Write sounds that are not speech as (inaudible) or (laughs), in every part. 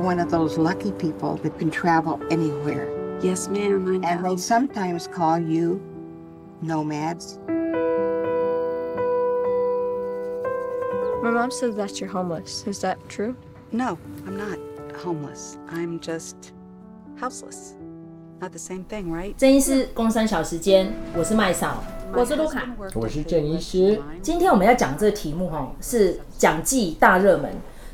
are one of those lucky people that can travel anywhere. Yes, ma'am. I know. And they sometimes call you nomads. My mom says that you're homeless. Is that true? No, I'm not homeless. I'm just houseless. Not the same thing, right? 郑医师工商小时间，我是麦嫂，我是卢卡，我是郑医师。今天我们要讲这个题目哈，是奖季大热门。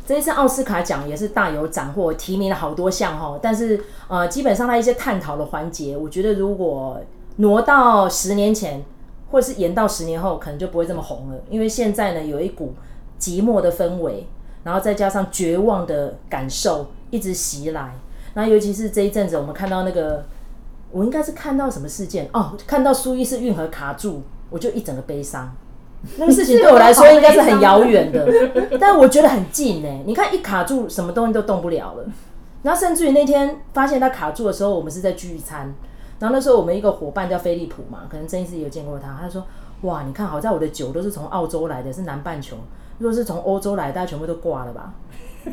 这一次奥斯卡奖也是大有斩获，提名了好多项哈。但是呃，基本上它一些探讨的环节，我觉得如果挪到十年前，或是延到十年后，可能就不会这么红了。因为现在呢，有一股寂寞的氛围，然后再加上绝望的感受一直袭来。那尤其是这一阵子，我们看到那个。我应该是看到什么事件哦？看到苏伊士运河卡住，我就一整个悲伤。那个事情对我来说应该是很遥远的，(laughs) 但我觉得很近呢。你看一卡住，什么东西都动不了了。然后甚至于那天发现他卡住的时候，我们是在聚餐。然后那时候我们一个伙伴叫菲利普嘛，可能郑医师也有见过他。他说：“哇，你看好在我的酒都是从澳洲来的，是南半球。如果是从欧洲来，大家全部都挂了吧。”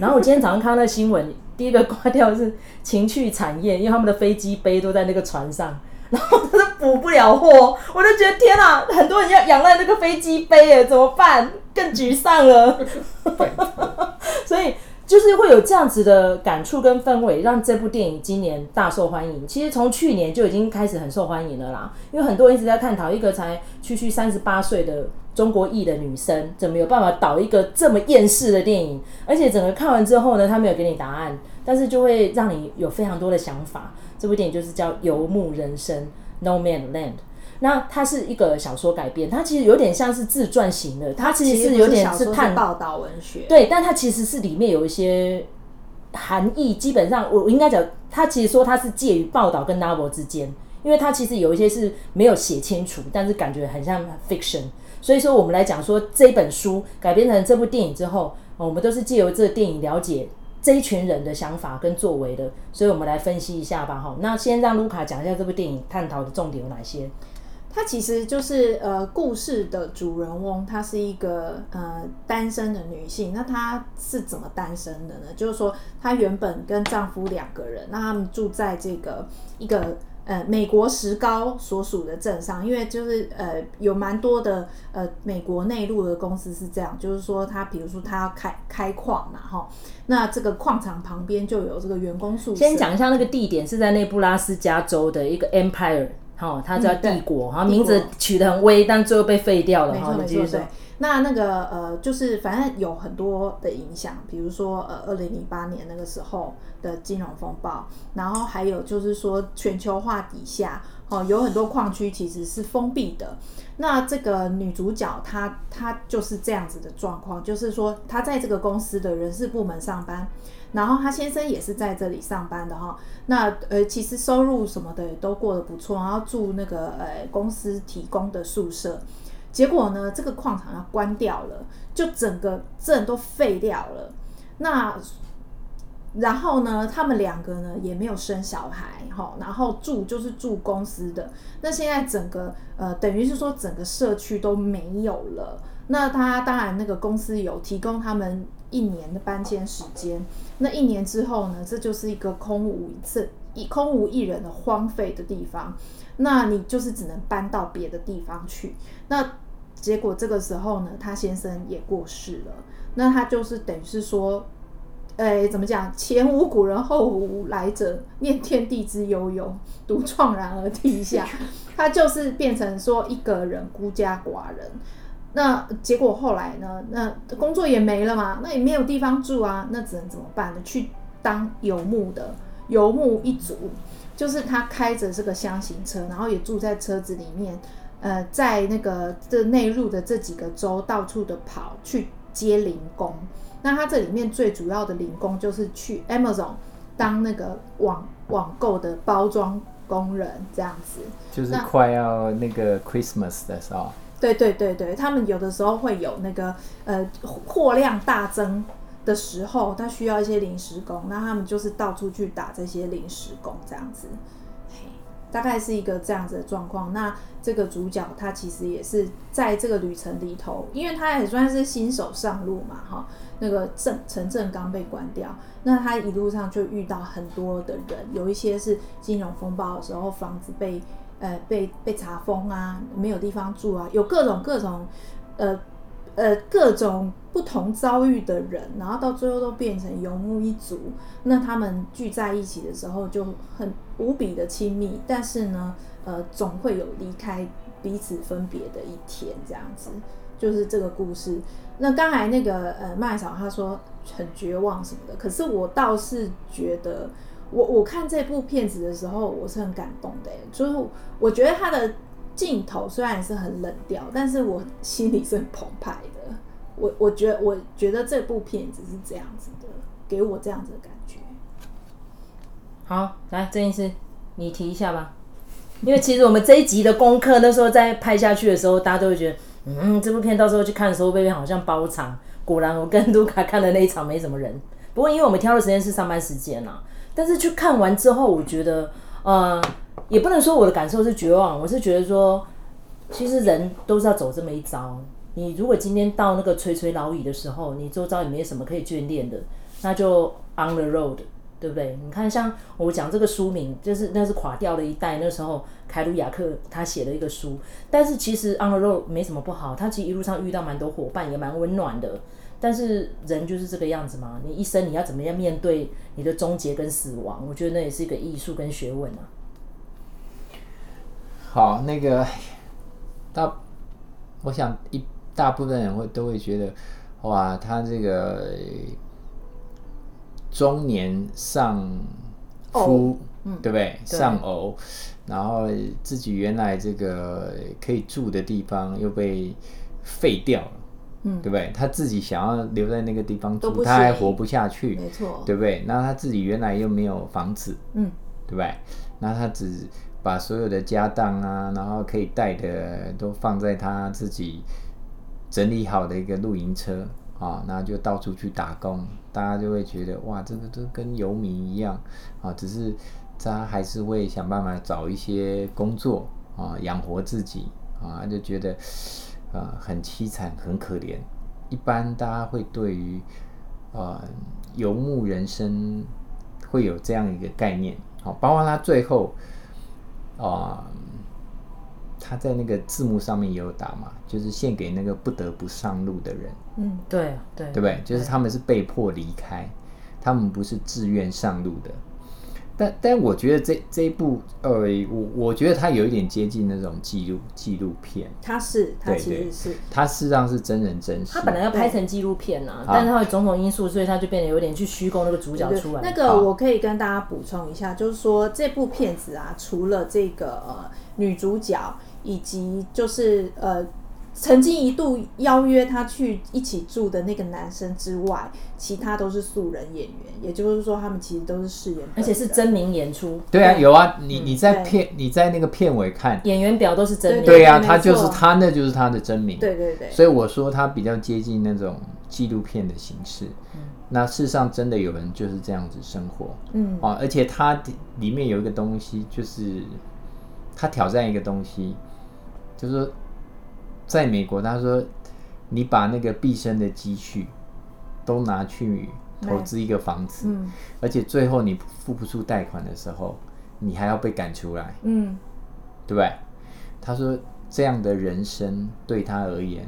然后我今天早上看到那新闻，第一个挂掉的是情趣产业，因为他们的飞机杯都在那个船上，然后他都补不了货，我就觉得天哪，很多人要仰赖那个飞机杯耶，怎么办？更沮丧了。(laughs) 所以就是会有这样子的感触跟氛围，让这部电影今年大受欢迎。其实从去年就已经开始很受欢迎了啦，因为很多人一直在探讨一个才区区三十八岁的。中国裔的女生怎么有办法导一个这么厌世的电影？而且整个看完之后呢，他没有给你答案，但是就会让你有非常多的想法。这部电影就是叫《游牧人生》（No Man Land）。那它是一个小说改编，它其实有点像是自传型的，它其实是有点是探报道文学。对，但它其实是里面有一些含义。基本上，我应该讲，它其实说它是介于报道跟 novel 之间，因为它其实有一些是没有写清楚，但是感觉很像 fiction。所以说，我们来讲说这本书改编成这部电影之后，我们都是借由这个电影了解这一群人的想法跟作为的。所以我们来分析一下吧，哈。那先让卢卡讲一下这部电影探讨的重点有哪些？它其实就是呃，故事的主人翁，她是一个呃单身的女性。那她是怎么单身的呢？就是说，她原本跟丈夫两个人，那他们住在这个一个。呃，美国石膏所属的镇上，因为就是呃有蛮多的呃美国内陆的公司是这样，就是说他比如说他要开开矿嘛，哈，那这个矿场旁边就有这个员工宿舍。先讲一下那个地点是在内布拉斯加州的一个 Empire，哈，它叫帝国，哈、嗯，名字取得很威，但最后被废掉了，哈，没错没错，对。那那个呃，就是反正有很多的影响，比如说呃，二零零八年那个时候的金融风暴，然后还有就是说全球化底下，哦，有很多矿区其实是封闭的。那这个女主角她她就是这样子的状况，就是说她在这个公司的人事部门上班，然后她先生也是在这里上班的哈。那呃，其实收入什么的也都过得不错，然后住那个呃公司提供的宿舍。结果呢，这个矿场要关掉了，就整个镇都废掉了。那然后呢，他们两个呢也没有生小孩，哈，然后住就是住公司的。那现在整个呃，等于是说整个社区都没有了。那他当然那个公司有提供他们一年的搬迁时间。那一年之后呢，这就是一个空无一这一空无一人的荒废的地方。那你就是只能搬到别的地方去。那结果这个时候呢，他先生也过世了。那他就是等于是说，哎，怎么讲？前无古人后无来者，念天地之悠悠，独怆然而涕下。(laughs) 他就是变成说一个人孤家寡人。那结果后来呢？那工作也没了嘛，那也没有地方住啊。那只能怎么办呢？去当游牧的游牧一族，就是他开着这个箱型车，然后也住在车子里面。呃，在那个这内陆的这几个州到处的跑去接零工，那他这里面最主要的零工就是去 Amazon 当那个网网购的包装工人这样子。就是快要那个 Christmas 的时候。对对对对，他们有的时候会有那个呃货量大增的时候，他需要一些临时工，那他们就是到处去打这些临时工这样子。大概是一个这样子的状况。那这个主角他其实也是在这个旅程里头，因为他也算是新手上路嘛，哈。那个镇陈镇刚被关掉，那他一路上就遇到很多的人，有一些是金融风暴的时候房子被呃被被查封啊，没有地方住啊，有各种各种呃呃各种不同遭遇的人，然后到最后都变成游牧一族。那他们聚在一起的时候就很无比的亲密，但是呢，呃，总会有离开彼此分别的一天，这样子就是这个故事。那刚才那个呃麦嫂她说很绝望什么的，可是我倒是觉得我我看这部片子的时候我是很感动的，就是我觉得他的镜头虽然是很冷调，但是我心里是很澎湃的。我我觉得我觉得这部片子是这样子的，给我这样子的感觉。好，来郑医师你提一下吧，因为其实我们这一集的功课那时候在拍下去的时候，大家都会觉得。嗯，这部片到时候去看的时候，会不会好像包场？果然，我跟卢卡看的那一场没什么人。不过，因为我们挑的时间是上班时间啊，但是去看完之后，我觉得，呃，也不能说我的感受是绝望，我是觉得说，其实人都是要走这么一遭。你如果今天到那个垂垂老矣的时候，你周遭也没有什么可以眷恋的，那就 on the road。对不对？你看，像我讲这个书名，就是那是垮掉的一代。那时候凯鲁亚克他写了一个书，但是其实 On the Road 没什么不好，他其实一路上遇到蛮多伙伴，也蛮温暖的。但是人就是这个样子嘛，你一生你要怎么样面对你的终结跟死亡？我觉得那也是一个艺术跟学问啊。好，那个大，我想一大部分人会都会觉得，哇，他这个。中年丧夫，嗯、对不对？丧偶，然后自己原来这个可以住的地方又被废掉了，嗯，对不对？他自己想要留在那个地方住，他还活不下去，没错，对不对？那他自己原来又没有房子，嗯，对不对？那他只把所有的家当啊，然后可以带的都放在他自己整理好的一个露营车。啊，那就到处去打工，大家就会觉得哇，这个都跟游民一样啊，只是他还是会想办法找一些工作啊，养活自己啊，就觉得啊很凄惨，很可怜。一般大家会对于啊游牧人生会有这样一个概念，好，包括他最后啊。他在那个字幕上面也有打嘛，就是献给那个不得不上路的人。嗯，对对，对不对？就是他们是被迫离开，他们不是自愿上路的。但但我觉得这这一部，呃，我我觉得它有一点接近那种纪录纪录片。它是，它其实是，它事实上是真人真事。它本来要拍成纪录片啊，但是它有种种因素，所以它就变得有点去虚构那个主角出来。那个我可以跟大家补充一下，就是说这部片子啊，除了这个呃女主角。以及就是呃，曾经一度邀约他去一起住的那个男生之外，其他都是素人演员，也就是说，他们其实都是饰演，而且是真名演出。对啊，有啊，你你在片你在那个片尾看演员表都是真名。对呀，他就是他，那就是他的真名。对对对。所以我说他比较接近那种纪录片的形式。嗯。那事实上真的有人就是这样子生活。嗯。啊，而且他里面有一个东西，就是他挑战一个东西。就是说，在美国，他说，你把那个毕生的积蓄都拿去投资一个房子，嗯，而且最后你付不出贷款的时候，你还要被赶出来，嗯，对不对？他说这样的人生对他而言，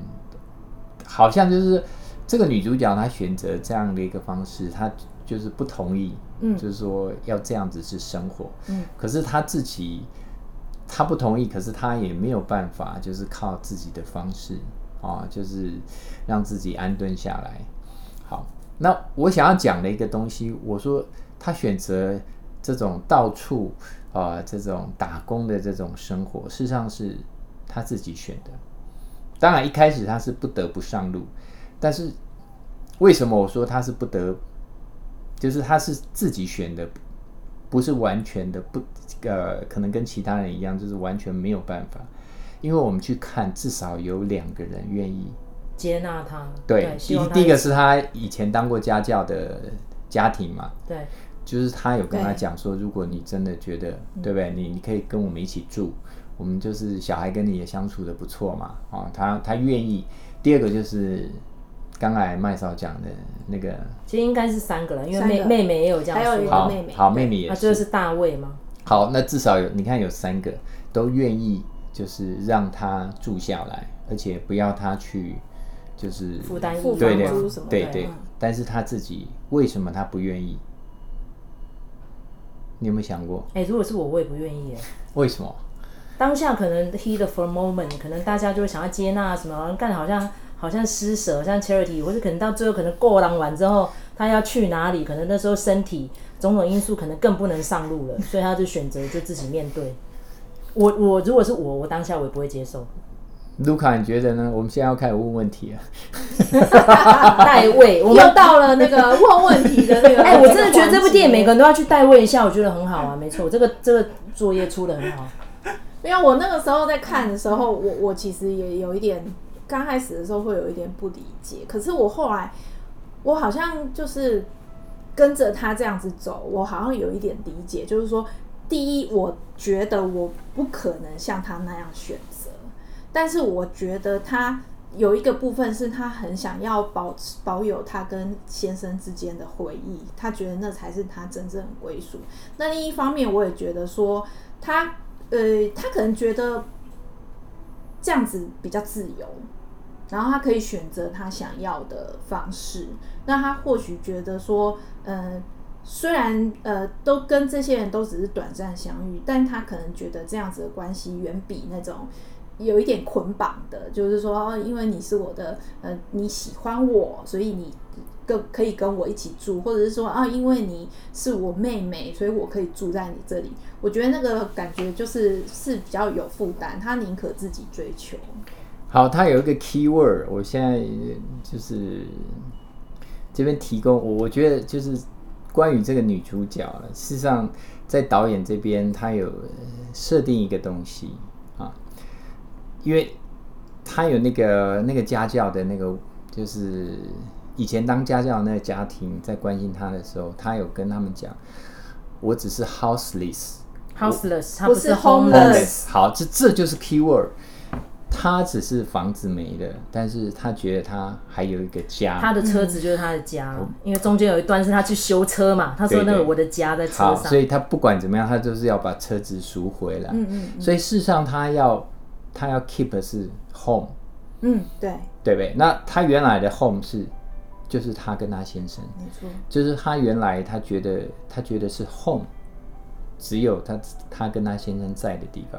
好像就是这个女主角她选择这样的一个方式，她就是不同意，嗯，就是说要这样子是生活，嗯，可是她自己。他不同意，可是他也没有办法，就是靠自己的方式啊，就是让自己安顿下来。好，那我想要讲的一个东西，我说他选择这种到处啊这种打工的这种生活，事实上是他自己选的。当然一开始他是不得不上路，但是为什么我说他是不得，就是他是自己选的。不是完全的不，呃，可能跟其他人一样，就是完全没有办法，因为我们去看，至少有两个人愿意接纳他。对，第第一个是他以前当过家教的家庭嘛。对。就是他有跟他讲说，如果你真的觉得，对不对？你你可以跟我们一起住，我们就是小孩跟你也相处的不错嘛，啊，他他愿意。第二个就是刚才麦嫂讲的那个，其实应该是三个人，因为妹妹妹也有这样说，还有一个妹妹，好，好妹妹也是，啊，就是大卫吗？好，那至少有你看有三个都愿意，就是让他住下来，而且不要他去。就是负担付对对房租什么的，对对，但是他自己为什么他不愿意？你有没有想过？哎、欸，如果是我，我也不愿意哎。为什么？当下可能 heat for a moment，可能大家就会想要接纳什么，干好像好像施舍，像 charity，或是可能到最后可能过浪完之后，他要去哪里？可能那时候身体种种因素可能更不能上路了，所以他就选择就自己面对。我我如果是我，我当下我也不会接受。卢卡，你觉得呢？我们现在要开始问问题了。(laughs) 代位，我们又到了那个问问题的那个。(laughs) 哎、欸，我真的觉得这部电影每个人都要去代位一下，我觉得很好啊。没错，这个这个作业出的很好。(laughs) 因为我那个时候在看的时候，我我其实也有一点，刚开始的时候会有一点不理解。可是我后来，我好像就是跟着他这样子走，我好像有一点理解。就是说，第一，我觉得我不可能像他那样选择。但是我觉得他有一个部分是他很想要保持保有他跟先生之间的回忆，他觉得那才是他真正的归属。那另一方面，我也觉得说他呃，他可能觉得这样子比较自由，然后他可以选择他想要的方式。那他或许觉得说，呃，虽然呃都跟这些人都只是短暂相遇，但他可能觉得这样子的关系远比那种。有一点捆绑的，就是说，因为你是我的，呃，你喜欢我，所以你跟可以跟我一起住，或者是说啊，因为你是我妹妹，所以我可以住在你这里。我觉得那个感觉就是是比较有负担，他宁可自己追求。好，他有一个 key word，我现在就是这边提供，我我觉得就是关于这个女主角，事实上在导演这边他有设定一个东西啊。因为他有那个那个家教的那个，就是以前当家教的那个家庭在关心他的时候，他有跟他们讲，我只是 houseless，houseless，他不是 homeless。好，这这就是 keyword。他只是房子没了，但是他觉得他还有一个家。他的车子就是他的家，嗯、因为中间有一段是他去修车嘛，他说那个我的家在车上。好，所以他不管怎么样，他就是要把车子赎回来。嗯嗯，嗯。所以事实上他要。他要 keep 的是 home，嗯，对，对不对？那他原来的 home 是，就是他跟他先生，没错，就是他原来他觉得他觉得是 home，只有他他跟他先生在的地方。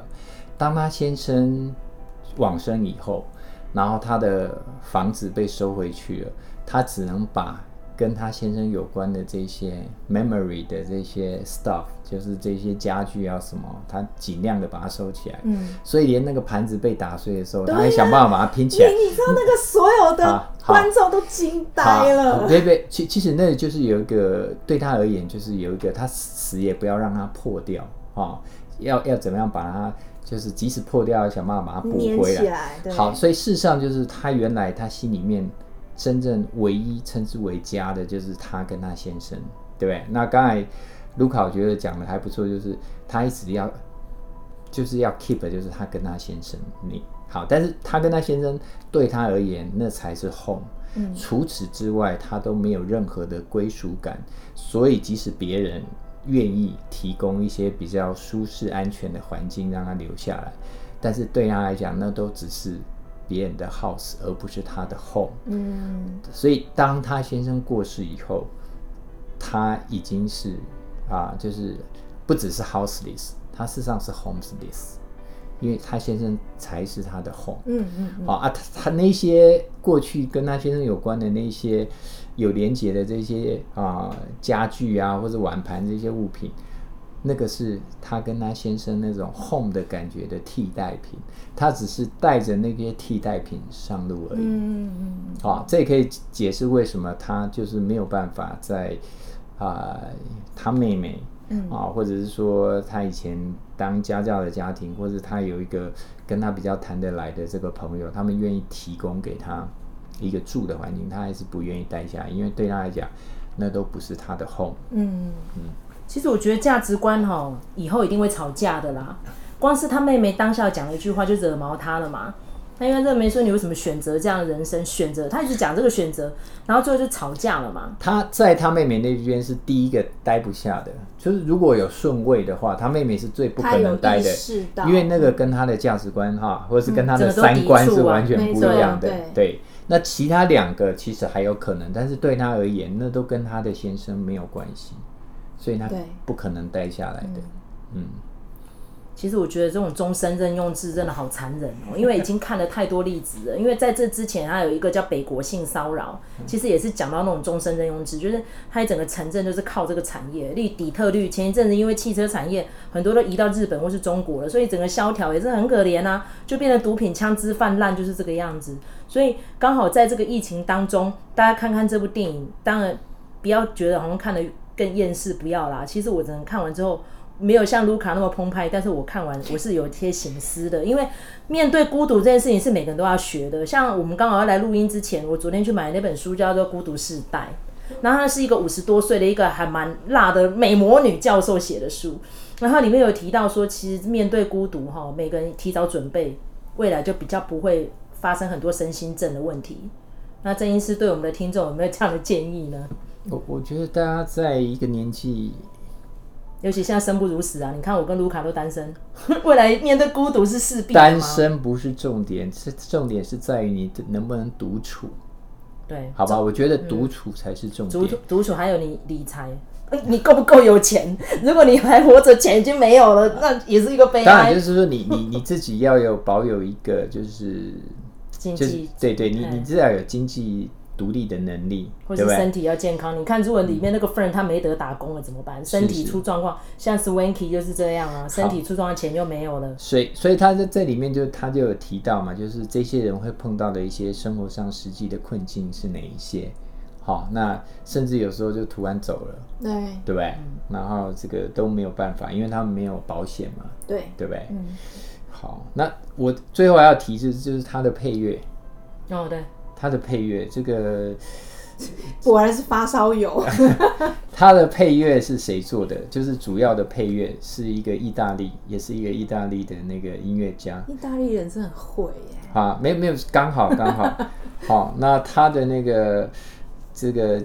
当他先生往生以后，然后他的房子被收回去了，他只能把。跟他先生有关的这些 memory 的这些 stuff，就是这些家具啊什么，他尽量的把它收起来。嗯，所以连那个盘子被打碎的时候，啊、他还想办法把它拼起来。你你知道那个所有的观众都惊呆了。对对，其其实那就是有一个对他而言，就是有一个他死也不要让它破掉啊、哦，要要怎么样把它，就是即使破掉，要想办法把它补回来。来好，所以事实上就是他原来他心里面。真正唯一称之为家的，就是他跟他先生，对不对？那刚才卢卡我觉得讲的还不错，就是他一直要，就是要 keep，就是他跟他先生你好，但是他跟他先生对他而言，那才是 home。嗯。除此之外，他都没有任何的归属感，所以即使别人愿意提供一些比较舒适、安全的环境让他留下来，但是对他来讲，那都只是。别人的 house，而不是他的 home。嗯，所以当他先生过世以后，他已经是啊，就是不只是 houseless，他事实上是 homeless，因为他先生才是他的 home。嗯嗯，嗯。好啊，他他那些过去跟他先生有关的那些有连结的这些啊家具啊，或者碗盘这些物品。那个是他跟他先生那种 home 的感觉的替代品，他只是带着那些替代品上路而已。嗯嗯嗯。啊，这也可以解释为什么他就是没有办法在啊、呃，他妹妹啊，或者是说他以前当家教的家庭，或者他有一个跟他比较谈得来的这个朋友，他们愿意提供给他一个住的环境，他还是不愿意待下，因为对他来讲。那都不是他的 home。嗯嗯，其实我觉得价值观哈，以后一定会吵架的啦。光是他妹妹当下讲了一句话，就惹毛他了嘛。他因为这没说，你为什么选择这样的人生？选择他一直讲这个选择，然后最后就吵架了嘛。他在他妹妹那边是第一个待不下的，就是如果有顺位的话，他妹妹是最不可能待的，因为那个跟他的价值观哈，或者是跟他的三观是完全不一样的。对，那其他两个其实还有可能，但是对他而言，那都跟他的先生没有关系，所以他不可能待下来的。嗯。其实我觉得这种终身任用制真的好残忍哦，因为已经看了太多例子了。因为在这之前，还有一个叫北国性骚扰，其实也是讲到那种终身任用制，就是它一整个城镇就是靠这个产业。例底特律前一阵子因为汽车产业很多都移到日本或是中国了，所以整个萧条也是很可怜啊，就变得毒品枪支泛滥，就是这个样子。所以刚好在这个疫情当中，大家看看这部电影，当然不要觉得好像看得更厌世，不要啦。其实我只能看完之后。没有像卢卡那么澎湃，但是我看完我是有一些醒思的，因为面对孤独这件事情是每个人都要学的。像我们刚好要来录音之前，我昨天去买那本书叫做《孤独世代》，然后它是一个五十多岁的一个还蛮辣的美魔女教授写的书，然后里面有提到说，其实面对孤独哈，每个人提早准备，未来就比较不会发生很多身心症的问题。那郑医师对我们的听众有没有这样的建议呢？我我觉得大家在一个年纪。尤其现在生不如死啊！你看我跟卢卡都单身，(laughs) 未来面对孤独是势必的。单身不是重点，是重点是在于你能不能独处。对，好吧，我觉得独处才是重点。独处，独处还有你理财，你够不够有钱？(laughs) 如果你还活着，钱已经没有了，那也是一个悲哀。当然，就是说你你你自己要有保有一个就是经济，就是，(laughs) 对对，你你至少有经济。独立的能力，或是身体要健康。你看，如果里面那个 friend 他没得打工了怎么办？嗯、身体出状况，像 Swanky 就是这样啊，身体出状况，钱就没有了。所以，所以他在这里面就他就有提到嘛，就是这些人会碰到的一些生活上实际的困境是哪一些？好，那甚至有时候就突然走了，对，对不对？嗯、然后这个都没有办法，因为他们没有保险嘛，对，对不对？嗯。好，那我最后还要提示就是他的配乐。哦，对。他的配乐，这个 (laughs) 果然是发烧友。(laughs) 他的配乐是谁做的？就是主要的配乐是一个意大利，也是一个意大利的那个音乐家。意大利人是很会耶。啊，没有没有，刚好刚好。(laughs) 好，那他的那个这个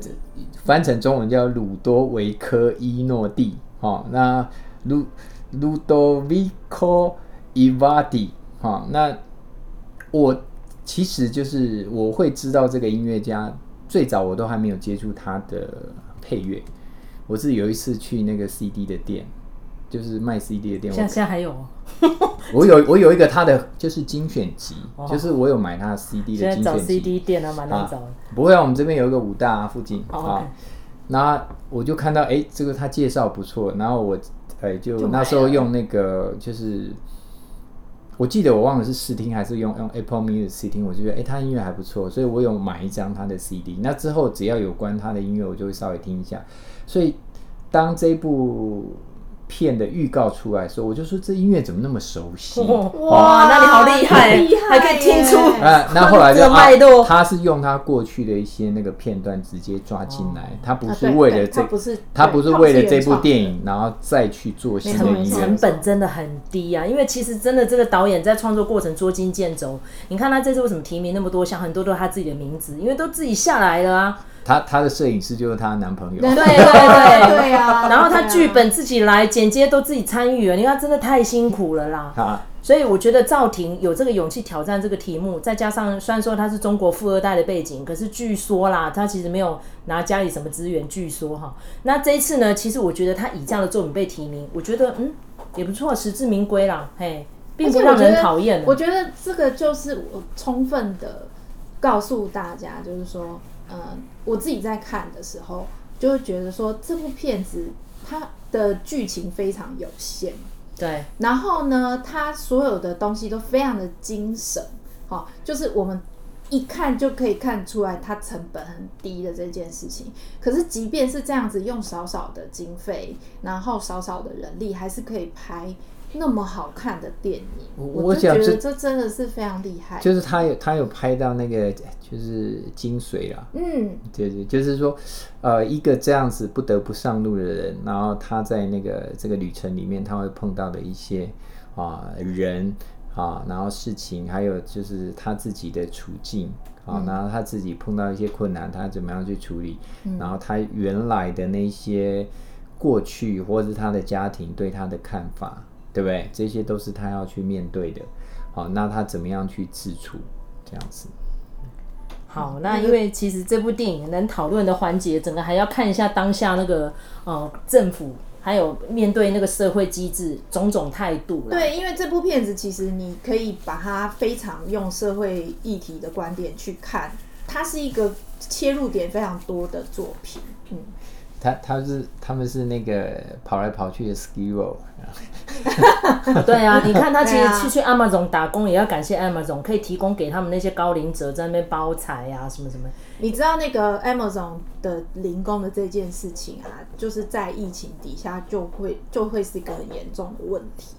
翻成中文叫鲁多维科伊诺蒂。哦，那鲁鲁多维科伊瓦蒂。哦，那我。其实就是我会知道这个音乐家，最早我都还没有接触他的配乐。我是有一次去那个 CD 的店，就是卖 CD 的店。现在现在还有？(laughs) 我有我有一个他的就是精选集，哦、就是我有买他的 CD 的精选集。找 CD 店啊，蛮难找的。不会啊，我们这边有一个武大、啊、附近、哦、啊。那我就看到，哎，这个他介绍不错，然后我哎就那时候用那个就是。我记得我忘了是试听还是用用 Apple Music 试听，我就觉得哎，他音乐还不错，所以我有买一张他的 CD。那之后只要有关他的音乐，我就会稍微听一下。所以当这部片的预告出来的时候，我就说这音乐怎么那么熟悉？哇，那你好厉害，厉害，还可以听出啊。那后来就脉络，他是用他过去的一些那个片段直接抓进来，他不是为了这，不是他不是为了这部电影，然后再去做新的音乐。成本真的很低啊，因为其实真的这个导演在创作过程捉襟见肘。你看他这次为什么提名那么多项，很多都是他自己的名字，因为都自己下来了啊。他他的摄影师就是她男朋友，对对 (laughs) 对 (laughs) 对啊！然后她剧本自己来，剪接都自己参与了，你看真的太辛苦了啦。啊，所以我觉得赵婷有这个勇气挑战这个题目，再加上虽然说他是中国富二代的背景，可是据说啦，他其实没有拿家里什么资源。据说哈，那这一次呢，其实我觉得他以这样的作品被提名，我觉得嗯也不错，实至名归啦。嘿，并不让人讨厌。我觉得这个就是我充分的告诉大家，就是说。嗯，我自己在看的时候，就会觉得说这部片子它的剧情非常有限，对。然后呢，它所有的东西都非常的精神，好，就是我们一看就可以看出来它成本很低的这件事情。可是即便是这样子，用少少的经费，然后少少的人力，还是可以拍那么好看的电影，我我就觉得这真的是非常厉害。就是他有他有拍到那个就是精髓啦，嗯，对对，就是说，呃，一个这样子不得不上路的人，然后他在那个这个旅程里面，他会碰到的一些啊、呃、人啊，然后事情，还有就是他自己的处境啊，嗯、然后他自己碰到一些困难，他怎么样去处理，嗯、然后他原来的那些过去，或者是他的家庭对他的看法，对不对？这些都是他要去面对的。好，那他怎么样去自处？这样子。好，那因为其实这部电影能讨论的环节，整个还要看一下当下那个呃政府，还有面对那个社会机制种种态度。对，因为这部片子其实你可以把它非常用社会议题的观点去看，它是一个切入点非常多的作品。嗯。他他是他们是那个跑来跑去的 skiro，(laughs) 对啊，(laughs) 你看他其实去去 Amazon 打工也要感谢 Amazon，可以提供给他们那些高龄者在那边包材啊什么什么。你知道那个 Amazon 的零工的这件事情啊，就是在疫情底下就会就会是一个很严重的问题。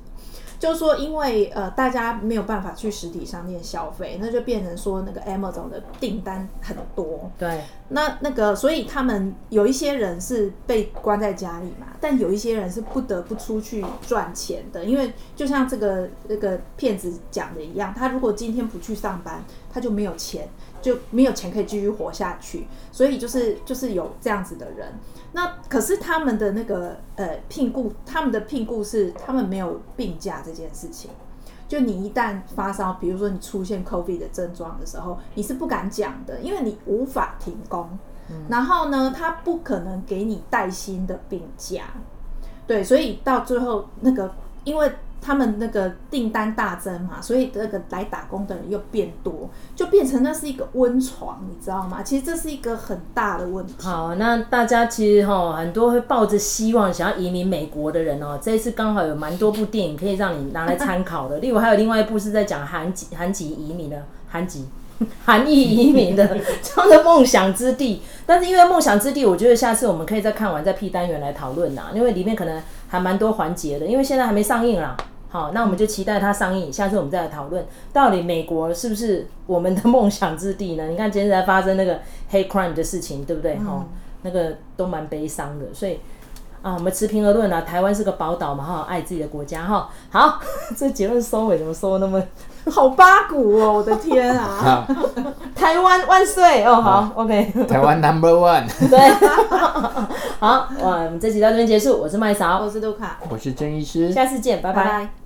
就是说，因为呃，大家没有办法去实体商店消费，那就变成说那个 Amazon 的订单很多。对。那那个，所以他们有一些人是被关在家里嘛，但有一些人是不得不出去赚钱的，因为就像这个这个骗子讲的一样，他如果今天不去上班，他就没有钱，就没有钱可以继续活下去。所以就是就是有这样子的人。那可是他们的那个呃聘雇，他们的聘雇是他们没有病假这件事情。就你一旦发烧，比如说你出现 COVID 的症状的时候，你是不敢讲的，因为你无法停工。嗯、然后呢，他不可能给你带薪的病假。对，所以到最后那个因为。他们那个订单大增嘛，所以那个来打工的人又变多，就变成那是一个温床，你知道吗？其实这是一个很大的问题。好，那大家其实哈很多会抱着希望想要移民美国的人哦，这一次刚好有蛮多部电影可以让你拿来参考的。例如还有另外一部是在讲韩籍韩籍移民的韩籍 (laughs) 韩裔移民的这样的梦想之地。但是因为梦想之地，我觉得下次我们可以再看完再 P 单元来讨论呐，因为里面可能还蛮多环节的，因为现在还没上映啦。好，那我们就期待它上映。下次我们再来讨论，到底美国是不是我们的梦想之地呢？你看今天才发生那个 hate crime 的事情，对不对？哈、嗯，那个都蛮悲伤的。所以啊，我们持平而论啊，台湾是个宝岛嘛，哈，爱自己的国家哈。好，这结论收尾怎么说那么 (laughs) 好八股哦？我的天啊！(laughs) (laughs) 台湾万岁哦！好，OK。台湾 Number One。对。好，哇，我们这集到这边结束。我是麦嫂，我是杜卡，我是郑医师，下次见，拜拜。拜拜。